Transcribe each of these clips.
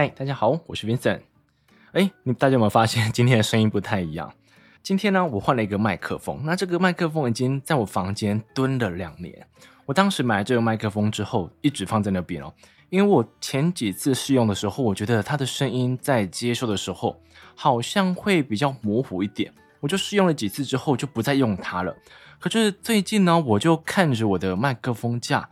嗨，大家好，我是 Vincent。哎，你大家有没有发现今天的声音不太一样？今天呢，我换了一个麦克风。那这个麦克风已经在我房间蹲了两年。我当时买了这个麦克风之后，一直放在那边哦。因为我前几次试用的时候，我觉得它的声音在接收的时候好像会比较模糊一点。我就试用了几次之后，就不再用它了。可是最近呢，我就看着我的麦克风架，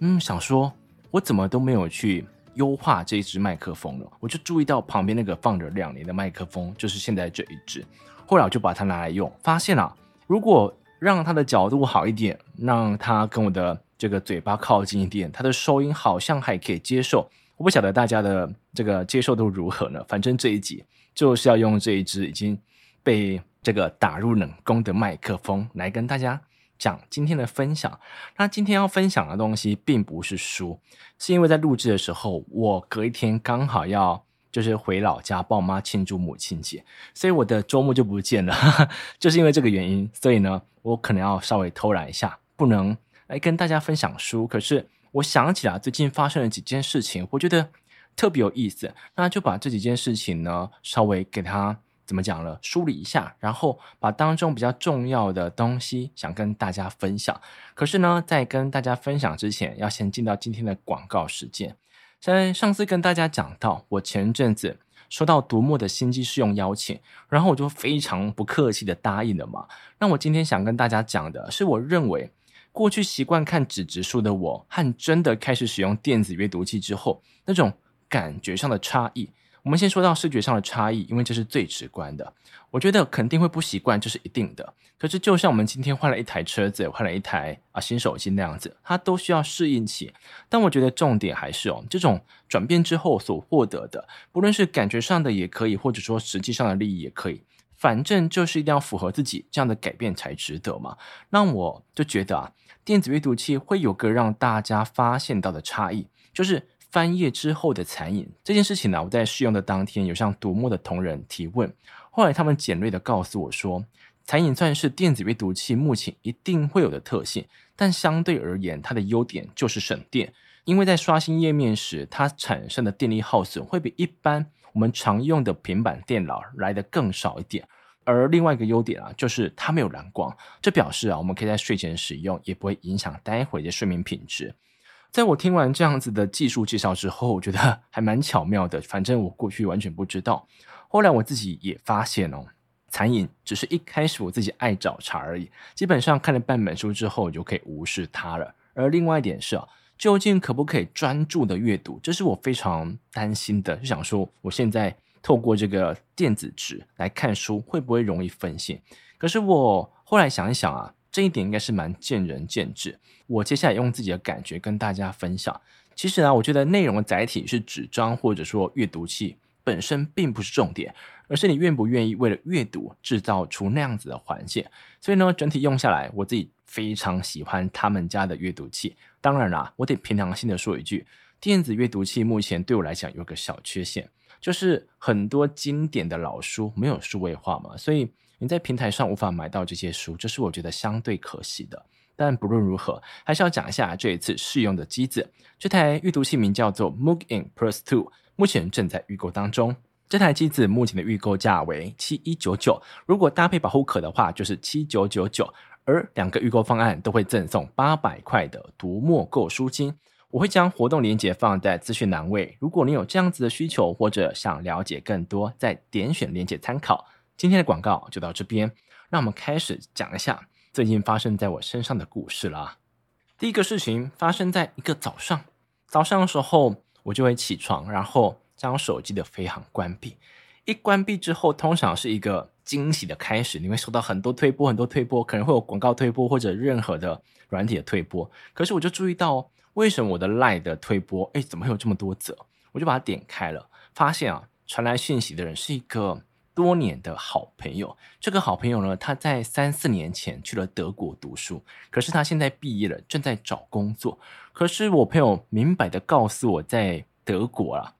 嗯，想说，我怎么都没有去。优化这一支麦克风了，我就注意到旁边那个放着两年的麦克风，就是现在这一支。后来我就把它拿来用，发现啊，如果让它的角度好一点，让它跟我的这个嘴巴靠近一点，它的收音好像还可以接受。我不晓得大家的这个接受度如何呢？反正这一集就是要用这一支已经被这个打入冷宫的麦克风来跟大家。讲今天的分享，那今天要分享的东西并不是书，是因为在录制的时候，我隔一天刚好要就是回老家帮我妈庆祝母亲节，所以我的周末就不见了，就是因为这个原因，所以呢，我可能要稍微偷懒一下，不能来跟大家分享书。可是我想起来最近发生了几件事情，我觉得特别有意思，那就把这几件事情呢稍微给他。怎么讲了？梳理一下，然后把当中比较重要的东西想跟大家分享。可是呢，在跟大家分享之前，要先进到今天的广告时间。在上次跟大家讲到，我前阵子收到读墨的新机试用邀请，然后我就非常不客气的答应了嘛。那我今天想跟大家讲的是，我认为过去习惯看纸质书的我，和真的开始使用电子阅读器之后，那种感觉上的差异。我们先说到视觉上的差异，因为这是最直观的。我觉得肯定会不习惯，这是一定的。可是就像我们今天换了一台车子，换了一台啊新手机那样子，它都需要适应期。但我觉得重点还是哦，这种转变之后所获得的，不论是感觉上的也可以，或者说实际上的利益也可以，反正就是一定要符合自己，这样的改变才值得嘛。那我就觉得啊，电子阅读器会有个让大家发现到的差异，就是。翻页之后的残影这件事情呢，我在试用的当天有向读墨的同仁提问，后来他们简略的告诉我说，残影算是电子阅读器目前一定会有的特性，但相对而言，它的优点就是省电，因为在刷新页面时，它产生的电力耗损会比一般我们常用的平板电脑来得更少一点。而另外一个优点啊，就是它没有蓝光，这表示啊，我们可以在睡前使用，也不会影响待会的睡眠品质。在我听完这样子的技术介绍之后，我觉得 还蛮巧妙的。反正我过去完全不知道，后来我自己也发现哦，残影只是一开始我自己爱找茬而已。基本上看了半本书之后，就可以无视它了。而另外一点是啊，究竟可不可以专注的阅读，这是我非常担心的。就想说，我现在透过这个电子纸来看书，会不会容易分心？可是我后来想一想啊。这一点应该是蛮见仁见智。我接下来用自己的感觉跟大家分享。其实呢，我觉得内容的载体是纸张或者说阅读器本身并不是重点，而是你愿不愿意为了阅读制造出那样子的环境。所以呢，整体用下来，我自己非常喜欢他们家的阅读器。当然啦，我得凭良心的说一句，电子阅读器目前对我来讲有个小缺陷，就是很多经典的老书没有数位化嘛，所以。你在平台上无法买到这些书，这是我觉得相对可惜的。但不论如何，还是要讲一下这一次试用的机子。这台阅读器名叫做 Mookink Plus Two，目前正在预购当中。这台机子目前的预购价为七一九九，如果搭配保护壳的话，就是七九九九。而两个预购方案都会赠送八百块的读墨购书金。我会将活动链接放在资讯栏位，如果你有这样子的需求或者想了解更多，再点选链接参考。今天的广告就到这边，让我们开始讲一下最近发生在我身上的故事啦。第一个事情发生在一个早上，早上的时候我就会起床，然后将手机的飞行关闭。一关闭之后，通常是一个惊喜的开始，你会收到很多推播，很多推播，可能会有广告推播或者任何的软体的推播。可是我就注意到，为什么我的 LINE 的推播，哎，怎么会有这么多则？我就把它点开了，发现啊，传来讯息的人是一个。多年的好朋友，这个好朋友呢，他在三四年前去了德国读书，可是他现在毕业了，正在找工作。可是我朋友明白的告诉我，在德国啊，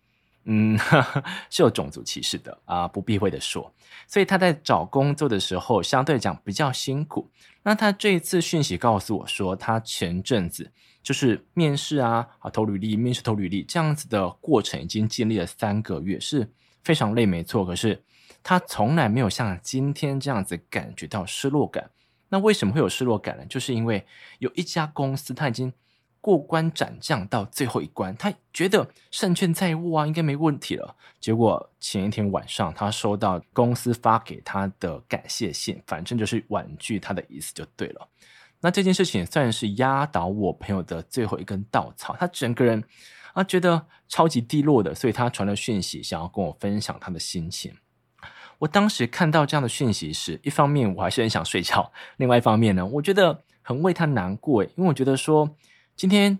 嗯，是有种族歧视的啊，不避讳的说，所以他在找工作的时候，相对讲比较辛苦。那他这一次讯息告诉我说，他前阵子就是面试啊，啊投履历，面试投履历这样子的过程已经经历了三个月，是非常累，没错。可是他从来没有像今天这样子感觉到失落感。那为什么会有失落感呢？就是因为有一家公司他已经过关斩将到最后一关，他觉得胜券在握啊，应该没问题了。结果前一天晚上，他收到公司发给他的感谢信，反正就是婉拒他的意思就对了。那这件事情算是压倒我朋友的最后一根稻草，他整个人啊觉得超级低落的，所以他传了讯息，想要跟我分享他的心情。我当时看到这样的讯息时，一方面我还是很想睡觉，另外一方面呢，我觉得很为他难过，因为我觉得说，今天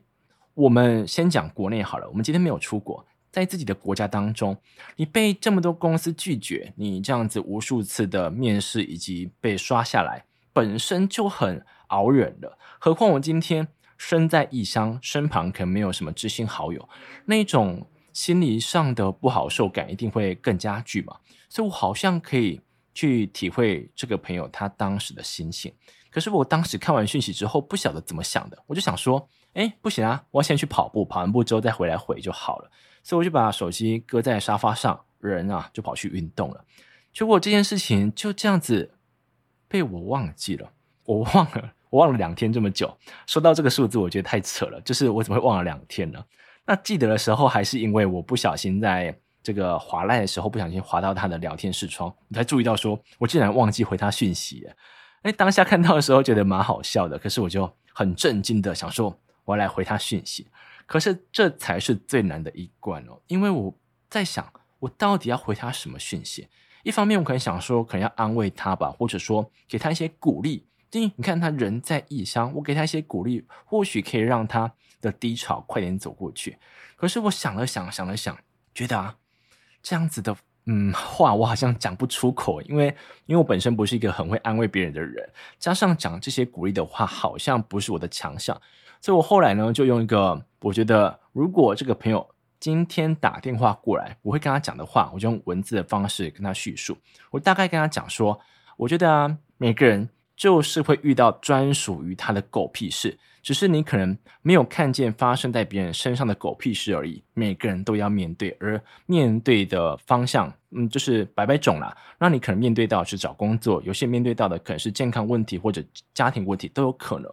我们先讲国内好了，我们今天没有出国，在自己的国家当中，你被这么多公司拒绝，你这样子无数次的面试以及被刷下来，本身就很熬人了。何况我今天身在异乡，身旁可能没有什么知心好友，那种心理上的不好受感一定会更加剧嘛。所以我好像可以去体会这个朋友他当时的心情，可是我当时看完讯息之后，不晓得怎么想的，我就想说，哎，不行啊，我要先去跑步，跑完步之后再回来回就好了。所以我就把手机搁在沙发上，人啊就跑去运动了。结果这件事情就这样子被我忘记了，我忘了，我忘了两天这么久。说到这个数字，我觉得太扯了，就是我怎么会忘了两天呢？那记得的时候，还是因为我不小心在。这个滑赖的时候不小心滑到他的聊天视窗，我才注意到说，我竟然忘记回他讯息。哎，当下看到的时候觉得蛮好笑的，可是我就很震惊的想说，我要来回他讯息。可是这才是最难的一关哦，因为我在想，我到底要回他什么讯息？一方面我可能想说，可能要安慰他吧，或者说给他一些鼓励。第一，你看他人在异乡，我给他一些鼓励，或许可以让他的低潮快点走过去。可是我想了想，想了想，觉得啊。这样子的嗯话，我好像讲不出口，因为因为我本身不是一个很会安慰别人的人，加上讲这些鼓励的话，好像不是我的强项，所以我后来呢，就用一个我觉得，如果这个朋友今天打电话过来，我会跟他讲的话，我就用文字的方式跟他叙述。我大概跟他讲说，我觉得，每个人就是会遇到专属于他的狗屁事。只是你可能没有看见发生在别人身上的狗屁事而已。每个人都要面对，而面对的方向，嗯，就是百百种啦。那你可能面对到是找工作，有些面对到的可能是健康问题或者家庭问题都有可能。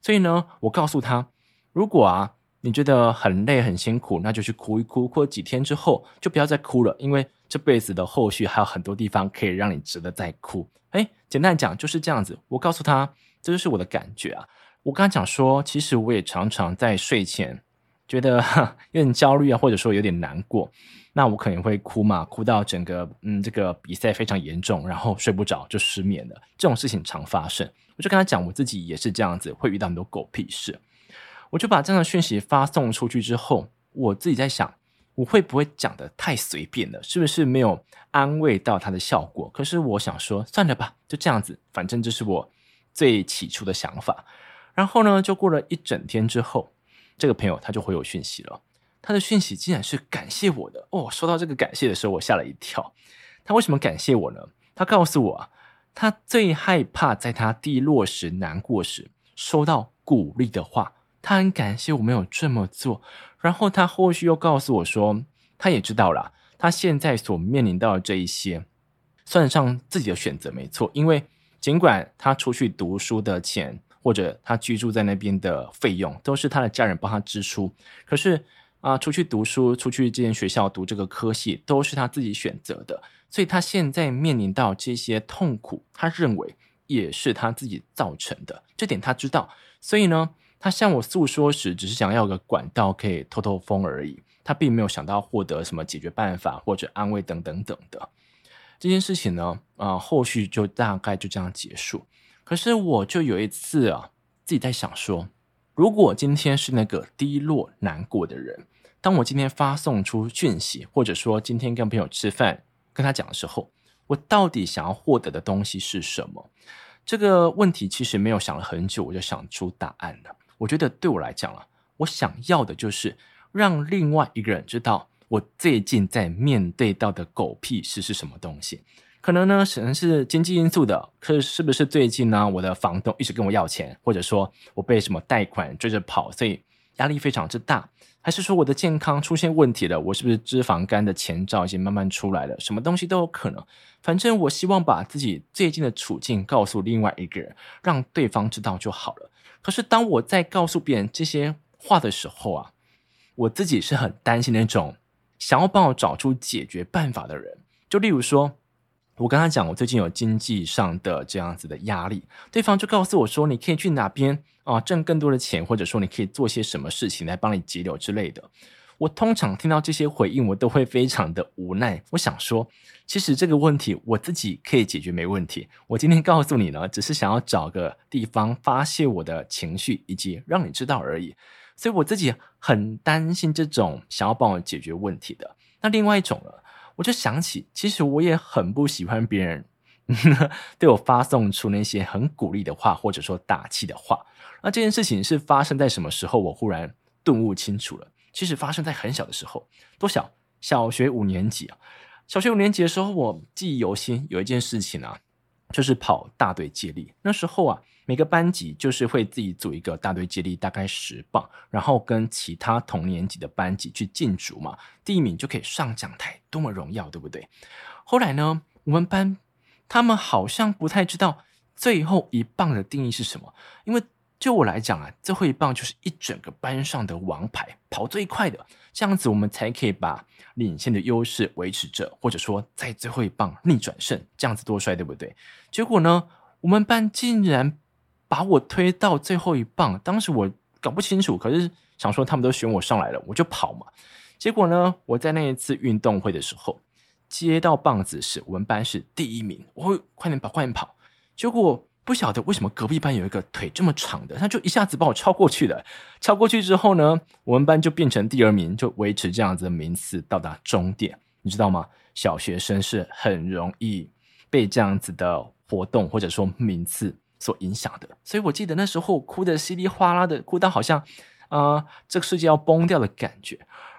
所以呢，我告诉他，如果啊你觉得很累很辛苦，那就去哭一哭，过几天之后就不要再哭了，因为这辈子的后续还有很多地方可以让你值得再哭。诶，简单讲就是这样子。我告诉他，这就是我的感觉啊。我刚才讲说，其实我也常常在睡前觉得 有点焦虑啊，或者说有点难过，那我可能会哭嘛，哭到整个嗯这个比赛非常严重，然后睡不着就失眠了。这种事情常发生，我就跟他讲，我自己也是这样子，会遇到很多狗屁事。我就把这样的讯息发送出去之后，我自己在想，我会不会讲得太随便了？是不是没有安慰到他的效果？可是我想说，算了吧，就这样子，反正这是我最起初的想法。然后呢，就过了一整天之后，这个朋友他就回我讯息了。他的讯息竟然是感谢我的哦！收到这个感谢的时候，我吓了一跳。他为什么感谢我呢？他告诉我，他最害怕在他低落时、难过时收到鼓励的话。他很感谢我没有这么做。然后他后续又告诉我说，他也知道了，他现在所面临到的这一些，算得上自己的选择没错。因为尽管他出去读书的钱，或者他居住在那边的费用都是他的家人帮他支出，可是啊、出去读书，出去这间学校读这个科系都是他自己选择的，所以他现在面临到这些痛苦，他认为也是他自己造成的，这点他知道。所以呢，他向我诉说时，只是想要个管道可以透透风而已，他并没有想到获得什么解决办法或者安慰等等等的。这件事情呢，啊、呃，后续就大概就这样结束。可是我就有一次啊，自己在想说，如果今天是那个低落难过的人，当我今天发送出讯息，或者说今天跟朋友吃饭跟他讲的时候，我到底想要获得的东西是什么？这个问题其实没有想了很久，我就想出答案了。我觉得对我来讲啊，我想要的就是让另外一个人知道我最近在面对到的狗屁事是什么东西。可能呢，可能是经济因素的。可是是不是最近呢，我的房东一直跟我要钱，或者说我被什么贷款追着跑，所以压力非常之大，还是说我的健康出现问题了？我是不是脂肪肝的前兆已经慢慢出来了？什么东西都有可能。反正我希望把自己最近的处境告诉另外一个人，让对方知道就好了。可是当我在告诉别人这些话的时候啊，我自己是很担心那种想要帮我找出解决办法的人。就例如说，我跟他讲我最近有经济上的这样子的压力，对方就告诉我说，你可以去哪边啊挣更多的钱，或者说你可以做些什么事情来帮你节流之类的。我通常听到这些回应，我都会非常的无奈。我想说，其实这个问题我自己可以解决，没问题。我今天告诉你呢，只是想要找个地方发泄我的情绪，以及让你知道而已。所以我自己很担心这种想要帮我解决问题的。那另外一种呢，我就想起，其实我也很不喜欢别人 对我发送出那些很鼓励的话，或者说打气的话。那这件事情是发生在什么时候？我忽然顿悟清楚了。其实发生在很小的时候，多小？小学五年级啊！小学五年级的时候，我记忆犹新。有一件事情啊，就是跑大队接力。那时候啊，每个班级就是会自己组一个大队接力，大概十棒，然后跟其他同年级的班级去竞逐嘛。第一名就可以上讲台，多么荣耀，对不对？后来呢，我们班他们好像不太知道最后一棒的定义是什么，因为。就我来讲啊，最后一棒就是一整个班上的王牌，跑最快的，这样子我们才可以把领先的优势维持着，或者说在最后一棒逆转胜，这样子多帅，对不对？结果呢，我们班竟然把我推到最后一棒，当时我搞不清楚，可是想说他们都选我上来了，我就跑嘛。结果呢，我在那一次运动会的时候接到棒子时，我们班是第一名，我会快点跑，快点跑，结果。不晓得为什么隔壁班有一个腿这么长的，他就一下子把我超过去了。超过去之后呢，我们班就变成第二名，就维持这样子的名次到达终点。你知道吗？小学生是很容易被这样子的活动或者说名次所影响的。所以我记得那时候哭得稀里哗啦的，哭到好像啊、呃、这个世界要崩掉的感觉。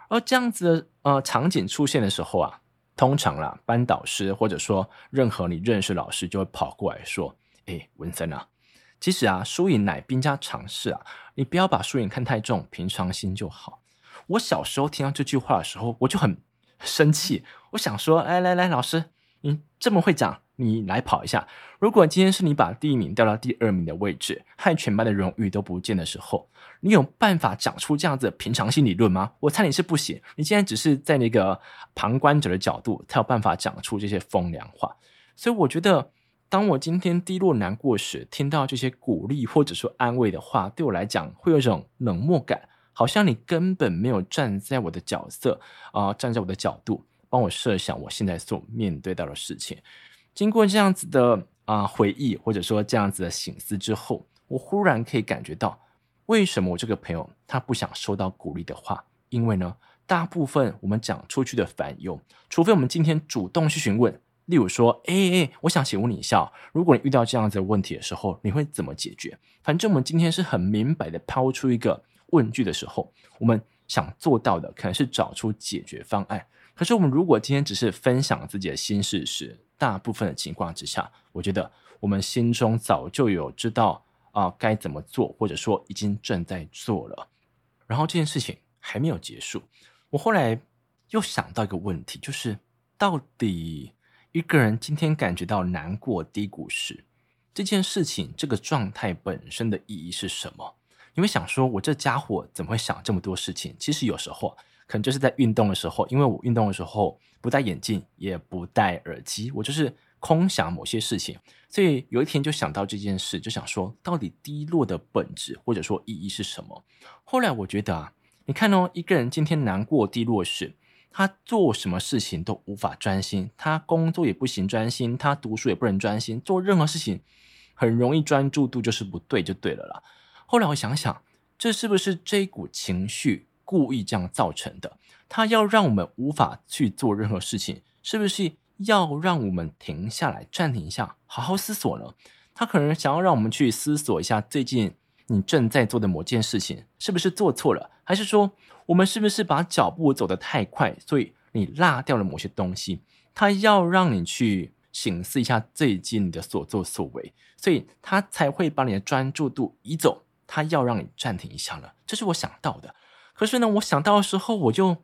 而这样子的呃场景出现的时候啊，通常啦，班导师或者说任何你认识老师就会跑过来说。哎，文森啊，其实啊，输赢乃兵家常事啊，你不要把输赢看太重，平常心就好。我小时候听到这句话的时候，我就很生气。我想说，哎，来来，老师，你这么会讲，你来跑一下。如果今天是你把第一名调到第二名的位置，害全班的荣誉都不见的时候，你有办法讲出这样子的平常心理论吗？我猜你是不行。你现在只是在那个旁观者的角度，才有办法讲出这些风凉话。所以我觉得。当我今天低落难过时，听到这些鼓励或者说安慰的话，对我来讲会有一种冷漠感，好像你根本没有站在我的角色啊、站在我的角度帮我设想我现在所面对到的事情。经过这样子的啊、回忆或者说这样子的醒思之后，我忽然可以感觉到，为什么我这个朋友他不想收到鼓励的话？因为呢，大部分我们讲出去的烦忧，除非我们今天主动去询问。例如说，哎哎，我想请问你一下，如果你遇到这样子的问题的时候，你会怎么解决？反正我们今天是很明白的抛出一个问句的时候，我们想做到的可能是找出解决方案。可是我们如果今天只是分享自己的心事时，大部分的情况之下，我觉得我们心中早就有知道啊、呃、该怎么做，或者说已经正在做了。然后这件事情还没有结束，我后来又想到一个问题，就是到底。一个人今天感觉到难过、低谷时，这件事情、这个状态本身的意义是什么？你会想说，我这家伙怎么会想这么多事情？其实有时候可能就是在运动的时候，因为我运动的时候不戴眼镜，也不戴耳机，我就是空想某些事情，所以有一天就想到这件事，就想说，到底低落的本质或者说意义是什么？后来我觉得啊，你看哦，一个人今天难过、低落时。他做什么事情都无法专心，他工作也不行专心，他读书也不能专心，做任何事情很容易专注度就是不对，就对了啦。后来我想想，这是不是这一股情绪故意这样造成的？他要让我们无法去做任何事情，是不是要让我们停下来、暂停一下，好好思索呢？他可能想要让我们去思索一下最近。你正在做的某件事情是不是做错了？还是说我们是不是把脚步走得太快，所以你落掉了某些东西？他要让你去省思一下最近的所作所为，所以他才会把你的专注度移走，他要让你暂停一下了，这是我想到的。可是呢，我想到的时候，我就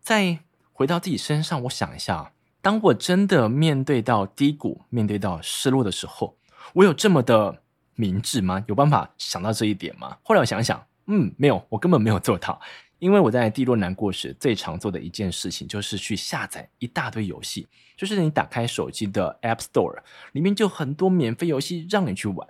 再回到自己身上，我想一下，当我真的面对到低谷、面对到失落的时候，我有这么的明智吗？有办法想到这一点吗？后来我想想，嗯，没有，我根本没有做到。因为我在低落难过时，最常做的一件事情就是去下载一大堆游戏。就是你打开手机的 App Store，里面就很多免费游戏让你去玩。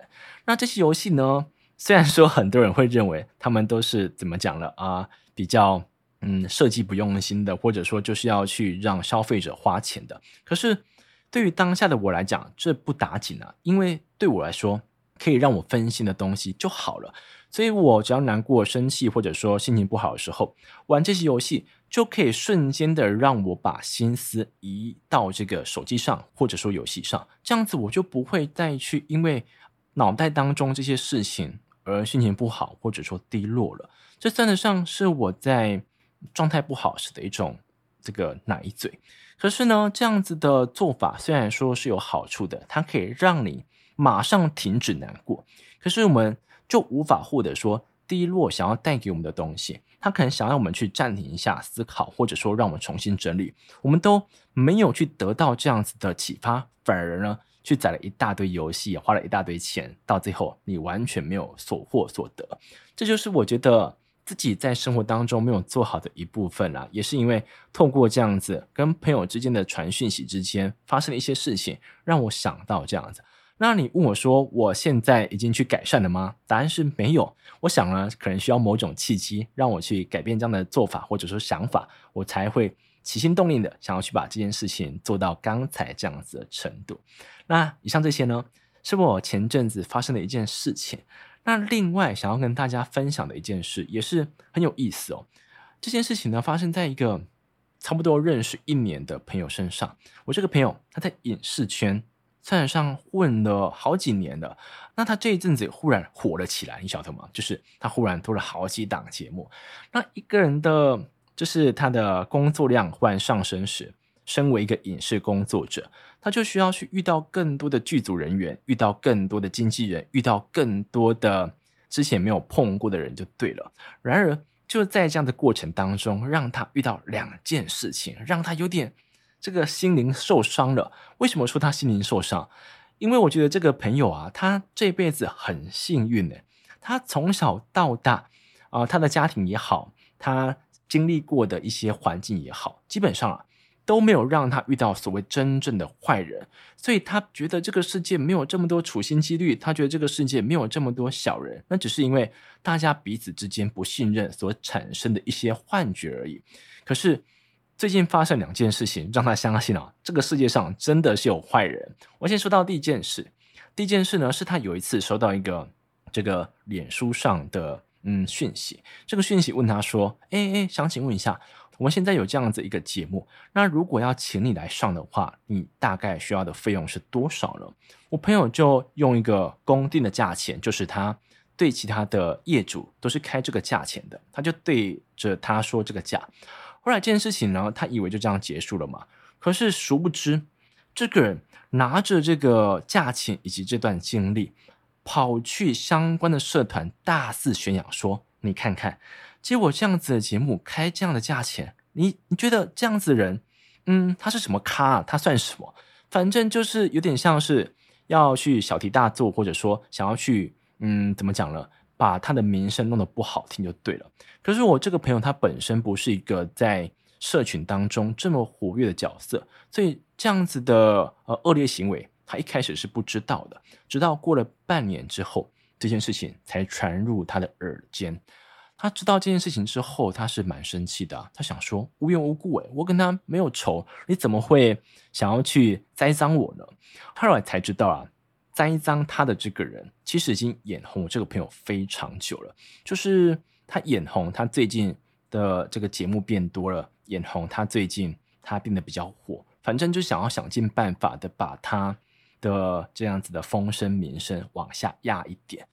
那这些游戏呢，虽然说很多人会认为他们都是怎么讲了啊，比较嗯设计不用心的，或者说就是要去让消费者花钱的。可是对于当下的我来讲，这不打紧啊，因为对我来说，可以让我分心的东西就好了。所以我只要难过、生气，或者说心情不好的时候，玩这些游戏就可以瞬间的让我把心思移到这个手机上，或者说游戏上，这样子我就不会再去因为脑袋当中这些事情而心情不好，或者说低落了。这算得上是我在状态不好时的一种这个奶嘴。可是呢，这样子的做法虽然说是有好处的，它可以让你马上停止难过，可是我们。就无法获得说低落想要带给我们的东西，他可能想让我们去暂停一下思考，或者说让我们重新整理，我们都没有去得到这样子的启发，反而呢去载了一大堆游戏，花了一大堆钱，到最后你完全没有所获所得。这就是我觉得自己在生活当中没有做好的一部分啦，也是因为透过这样子跟朋友之间的传讯息之间发生了一些事情，让我想到这样子。那你问我说，我现在已经去改善了吗？答案是没有。我想呢，可能需要某种契机，让我去改变这样的做法或者说想法，我才会起心动念的想要去把这件事情做到刚才这样子的程度。那以上这些呢，是我前阵子发生的一件事情。那另外想要跟大家分享的一件事，也是很有意思哦。这件事情呢，发生在一个差不多认识一年的朋友身上。我这个朋友他在影视圈。算上混了好几年了，那他这一阵子忽然火了起来，你晓得吗？就是他忽然多了好几档节目。那一个人的，就是他的工作量忽然上升时，身为一个影视工作者，他就需要去遇到更多的剧组人员，遇到更多的经纪人，遇到更多的之前没有碰过的人，就对了。然而就在这样的过程当中，让他遇到两件事情，让他有点。这个心灵受伤了。为什么说他心灵受伤？因为我觉得这个朋友啊，他这辈子很幸运呢。他从小到大啊，他的家庭也好，他经历过的一些环境也好，基本上啊都没有让他遇到所谓真正的坏人。所以他觉得这个世界没有这么多处心积虑，他觉得这个世界没有这么多小人。那只是因为大家彼此之间不信任所产生的一些幻觉而已。可是。最近发生两件事情，让他相信啊，这个世界上真的是有坏人。我先说到第一件事，第一件事呢，是他有一次收到一个这个脸书上的嗯讯息，这个讯息问他说：“哎哎，想请问一下，我们现在有这样子一个节目，那如果要请你来上的话，你大概需要的费用是多少呢？”我朋友就用一个公定的价钱，就是他对其他的业主都是开这个价钱的，他就对着他说这个价。后来这件事情呢，他以为就这样结束了嘛。可是殊不知，这个人拿着这个价钱以及这段经历，跑去相关的社团大肆宣扬说：“你看看，接我这样子的节目，开这样的价钱，你你觉得这样子的人，嗯，他是什么咖啊？他算什么？反正就是有点像是要去小题大做，或者说想要去，嗯，怎么讲了？”把他的名声弄得不好听就对了。可是我这个朋友他本身不是一个在社群当中这么活跃的角色，所以这样子的呃恶劣行为，他一开始是不知道的。直到过了半年之后，这件事情才传入他的耳间。他知道这件事情之后，他是蛮生气的。他想说无缘无故诶，我跟他没有仇，你怎么会想要去栽赃我呢？后来才知道啊。栽赃他的这个人，其实已经眼红我这个朋友非常久了。就是他眼红他最近的这个节目变多了，眼红他最近他变得比较火，反正就想要想尽办法的把他的这样子的风声名声往下压一点。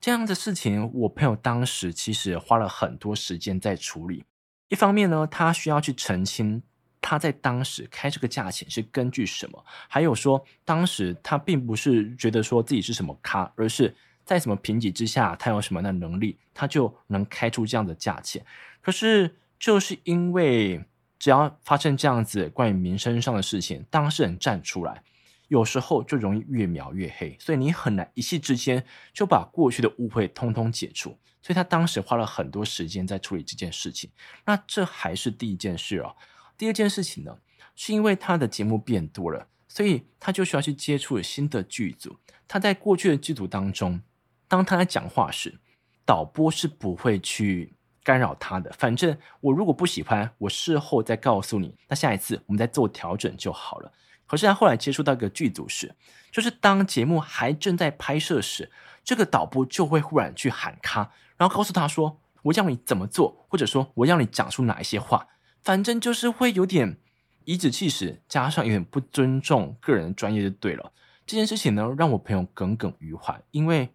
这样的事情，我朋友当时其实花了很多时间在处理。一方面呢，他需要去澄清。他在当时开这个价钱是根据什么？还有说，当时他并不是觉得说自己是什么咖，而是在什么评级之下，他有什么样的能力，他就能开出这样的价钱。可是就是因为只要发生这样子关于民生上的事情，当事人站出来，有时候就容易越描越黑，所以你很难一气之间就把过去的误会通通解除。所以他当时花了很多时间在处理这件事情。那这还是第一件事哦。第二件事情呢，是因为他的节目变多了，所以他就需要去接触新的剧组。他在过去的剧组当中，当他在讲话时，导播是不会去干扰他的。反正我如果不喜欢，我事后再告诉你，那下一次我们再做调整就好了。可是他后来接触到一个剧组时，就是当节目还正在拍摄时，这个导播就会忽然去喊卡，然后告诉他说：“我要你怎么做，或者说我要你讲出哪一些话。”反正就是会有点颐指气使，加上有点不尊重个人的专业就对了。这件事情呢，让我朋友耿耿于怀，因为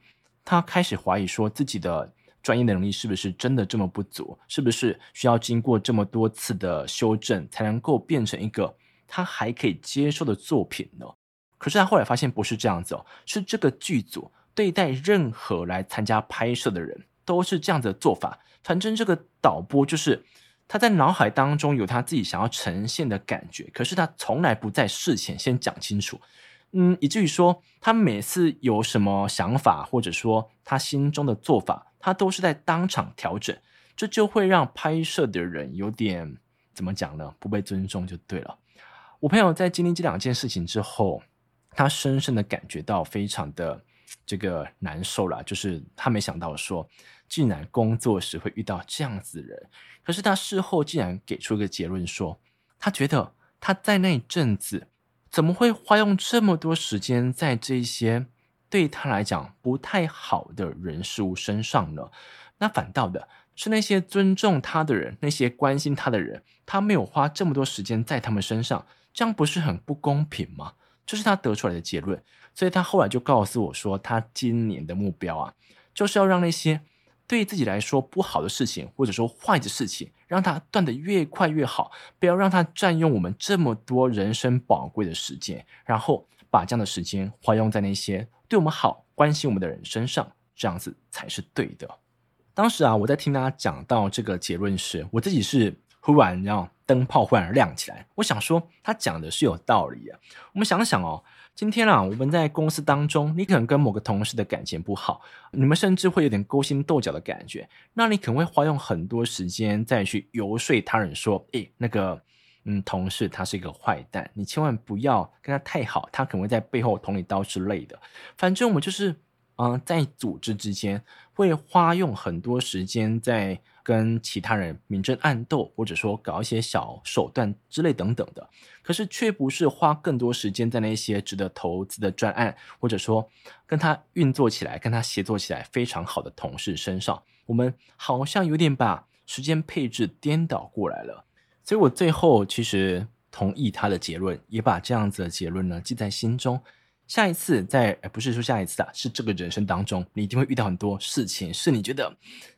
他开始怀疑说自己的专业能力是不是真的这么不足，是不是需要经过这么多次的修正才能够变成一个他还可以接受的作品呢？可是他后来发现不是这样子哦，是这个剧组对待任何来参加拍摄的人都是这样子的做法。反正这个导播就是。他在脑海当中有他自己想要呈现的感觉，可是他从来不在事前先讲清楚，嗯，以至于说他每次有什么想法，或者说他心中的做法，他都是在当场调整，这就会让拍摄的人有点怎么讲呢？不被尊重就对了。我朋友在经历这两件事情之后，他深深的感觉到非常的这个难受了，就是他没想到说，竟然工作时会遇到这样子的人。可是他事后竟然给出一个结论说，说他觉得他在那一阵子怎么会花用这么多时间在这些对他来讲不太好的人事物身上呢？那反倒的是那些尊重他的人，那些关心他的人，他没有花这么多时间在他们身上，这样不是很不公平吗？这是他得出来的结论。所以他后来就告诉我说，他今年的目标啊，就是要让那些。对自己来说不好的事情，或者说坏的事情，让它断得越快越好，不要让它占用我们这么多人生宝贵的时间，然后把这样的时间花用在那些对我们好、关心我们的人身上，这样子才是对的。当时啊，我在听他讲到这个结论时，我自己是忽然让灯泡忽然亮起来，我想说他讲的是有道理啊。我们想想哦。今天啊，我们在公司当中，你可能跟某个同事的感情不好，你们甚至会有点勾心斗角的感觉。那你可能会花用很多时间再去游说他人说：“诶，那个，嗯，同事他是一个坏蛋，你千万不要跟他太好，他可能会在背后捅你刀之类的。”反正我们就是，嗯、在组织之间会花用很多时间在。跟其他人明争暗斗，或者说搞一些小手段之类等等的，可是却不是花更多时间在那些值得投资的专案，或者说跟他运作起来、跟他协作起来非常好的同事身上。我们好像有点把时间配置颠倒过来了。所以我最后其实同意他的结论，也把这样子的结论呢记在心中。下一次在，不是说下一次啊，是这个人生当中，你一定会遇到很多事情，是你觉得。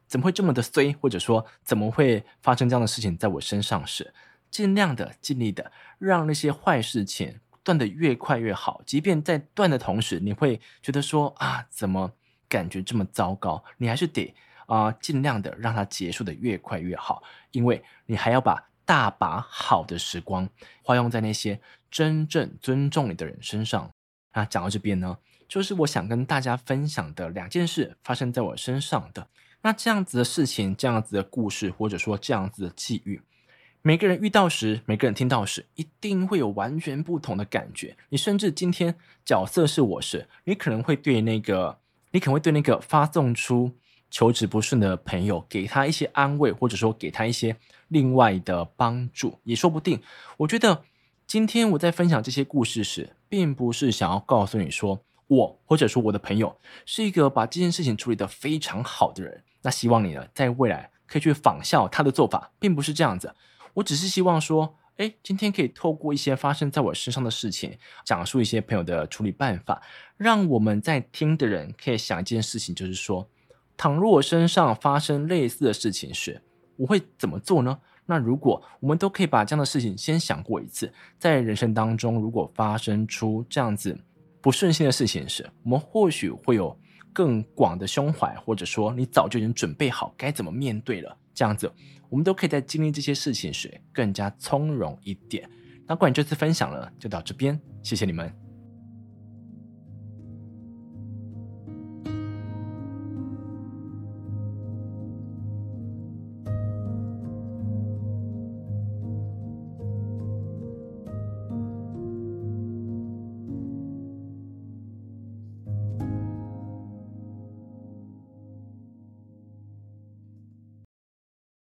怎么会这么的衰？或者说怎么会发生这样的事情在我身上时？尽量的、尽力的让那些坏事情断得越快越好。即便在断的同时，你会觉得说啊，怎么感觉这么糟糕？你还是得啊、尽量的让它结束的越快越好，因为你还要把大把好的时光花用在那些真正尊重你的人身上。啊，讲到这边呢，就是我想跟大家分享的两件事发生在我身上的。那这样子的事情，这样子的故事，或者说这样子的际遇，每个人遇到时，每个人听到时，一定会有完全不同的感觉。你甚至今天角色是我是，你可能会对那个，你可能会对那个发送出求职不顺的朋友，给他一些安慰，或者说给他一些另外的帮助，也说不定。我觉得今天我在分享这些故事时，并不是想要告诉你说，我或者说我的朋友是一个把这件事情处理得非常好的人。那希望你呢，在未来可以去仿效他的做法，并不是这样子。我只是希望说，诶，今天可以透过一些发生在我身上的事情，讲述一些朋友的处理办法，让我们在听的人可以想一件事情，就是说，倘若我身上发生类似的事情时，我会怎么做呢？那如果我们都可以把这样的事情先想过一次，在人生当中，如果发生出这样子不顺心的事情时，我们或许会有。更广的胸怀，或者说你早就已经准备好该怎么面对了，这样子我们都可以在经历这些事情时更加从容一点。那关于这次分享呢，就到这边，谢谢你们。